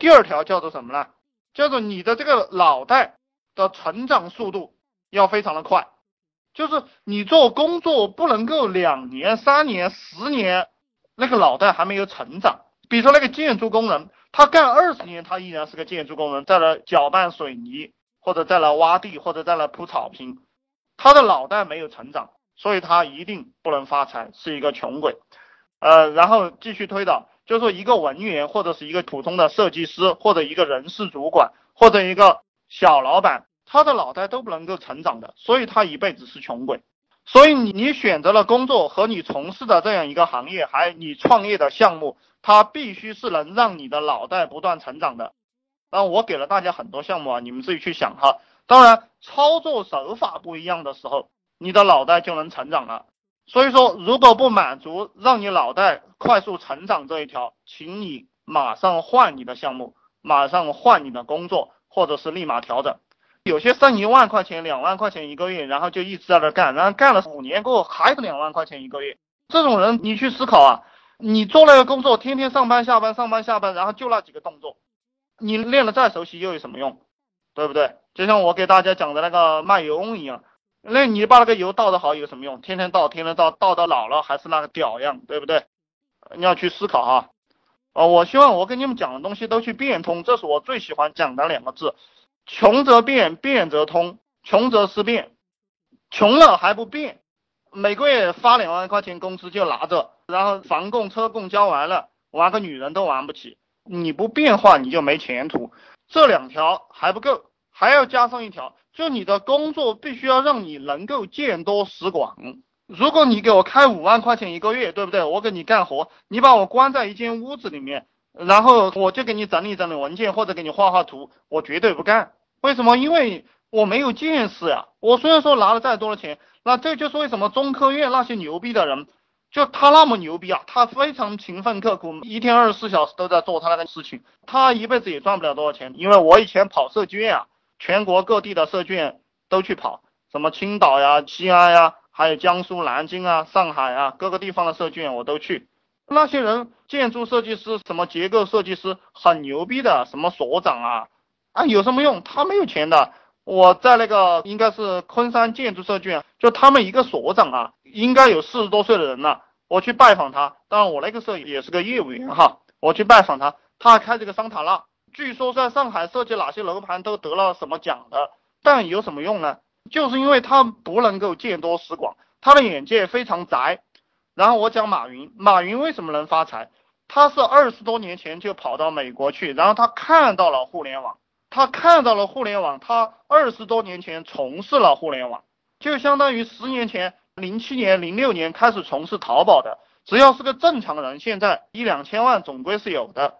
第二条叫做什么呢？叫做你的这个脑袋的成长速度要非常的快，就是你做工作不能够两年、三年、十年，那个脑袋还没有成长。比如说那个建筑工人，他干二十年，他依然是个建筑工人，在那搅拌水泥，或者在那挖地，或者在那铺草坪，他的脑袋没有成长，所以他一定不能发财，是一个穷鬼。呃，然后继续推导，就是说一个文员或者是一个普通的设计师，或者一个人事主管，或者一个小老板，他的脑袋都不能够成长的，所以他一辈子是穷鬼。所以你你选择了工作和你从事的这样一个行业，还有你创业的项目，它必须是能让你的脑袋不断成长的。然后我给了大家很多项目啊，你们自己去想哈。当然，操作手法不一样的时候，你的脑袋就能成长了。所以说，如果不满足让你脑袋快速成长这一条，请你马上换你的项目，马上换你的工作，或者是立马调整。有些挣一万块钱、两万块钱一个月，然后就一直在那干，然后干了五年过后还是两万块钱一个月。这种人，你去思考啊，你做那个工作，天天上班下班上班下班，然后就那几个动作，你练的再熟悉又有什么用？对不对？就像我给大家讲的那个卖油翁一样。那你把那个油倒的好有什么用？天天倒，天天倒，倒到老了还是那个屌样，对不对？你要去思考哈。哦，我希望我跟你们讲的东西都去变通，这是我最喜欢讲的两个字：穷则变，变则通；穷则思变，穷了还不变，每个月发两万块钱工资就拿着，然后房供、车供交完了，玩个女人都玩不起。你不变化，你就没前途。这两条还不够，还要加上一条。就你的工作必须要让你能够见多识广。如果你给我开五万块钱一个月，对不对？我给你干活，你把我关在一间屋子里面，然后我就给你整理整理文件或者给你画画图，我绝对不干。为什么？因为我没有见识呀。我虽然说拿了再多的钱，那这就是为什么中科院那些牛逼的人，就他那么牛逼啊，他非常勤奋刻苦，一天二十四小时都在做他那个事情，他一辈子也赚不了多少钱。因为我以前跑设计院啊。全国各地的设计院都去跑，什么青岛呀、西安呀，还有江苏南京啊、上海啊，各个地方的设计院我都去。那些人，建筑设计师、什么结构设计师，很牛逼的，什么所长啊，啊，有什么用？他没有钱的。我在那个应该是昆山建筑设计院，就他们一个所长啊，应该有四十多岁的人了。我去拜访他，当然我那个时候也是个业务员哈，我去拜访他，他还开这个桑塔纳。据说在上海设计哪些楼盘都得了什么奖的，但有什么用呢？就是因为他不能够见多识广，他的眼界非常窄。然后我讲马云，马云为什么能发财？他是二十多年前就跑到美国去，然后他看到了互联网，他看到了互联网，他二十多年前从事了互联网，就相当于十年前，零七年、零六年开始从事淘宝的，只要是个正常人，现在一两千万总归是有的。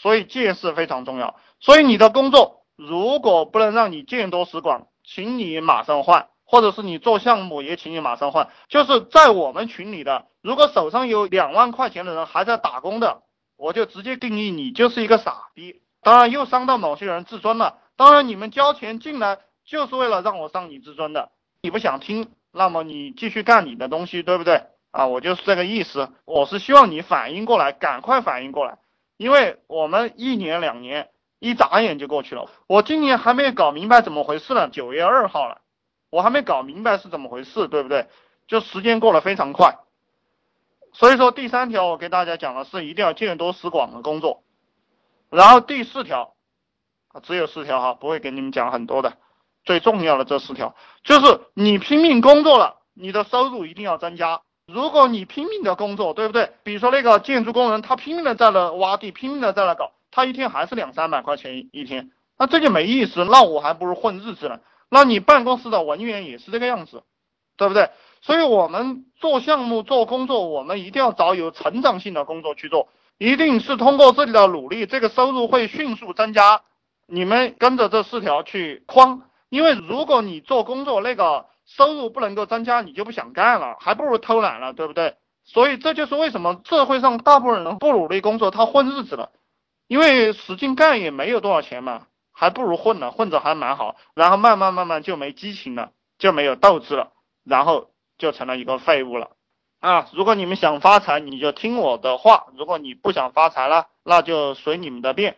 所以见识非常重要。所以你的工作如果不能让你见多识广，请你马上换，或者是你做项目也请你马上换。就是在我们群里的，如果手上有两万块钱的人还在打工的，我就直接定义你就是一个傻逼。当然又伤到某些人自尊了。当然你们交钱进来就是为了让我伤你自尊的。你不想听，那么你继续干你的东西，对不对？啊，我就是这个意思。我是希望你反应过来，赶快反应过来。因为我们一年两年一眨眼就过去了，我今年还没搞明白怎么回事呢。九月二号了，我还没搞明白是怎么回事，对不对？就时间过得非常快。所以说第三条我给大家讲的是一定要见多识广的工作，然后第四条啊只有四条哈，不会给你们讲很多的，最重要的这四条就是你拼命工作了，你的收入一定要增加。如果你拼命的工作，对不对？比如说那个建筑工人，他拼命的在那挖地，拼命的在那搞，他一天还是两三百块钱一天，那这就没意思。那我还不如混日子呢。那你办公室的文员也是这个样子，对不对？所以我们做项目、做工作，我们一定要找有成长性的工作去做，一定是通过自己的努力，这个收入会迅速增加。你们跟着这四条去框，因为如果你做工作那个。收入不能够增加，你就不想干了，还不如偷懒了，对不对？所以这就是为什么社会上大部分人不努力工作，他混日子了，因为使劲干也没有多少钱嘛，还不如混呢，混着还蛮好。然后慢慢慢慢就没激情了，就没有斗志了，然后就成了一个废物了啊！如果你们想发财，你就听我的话；如果你不想发财了，那就随你们的便。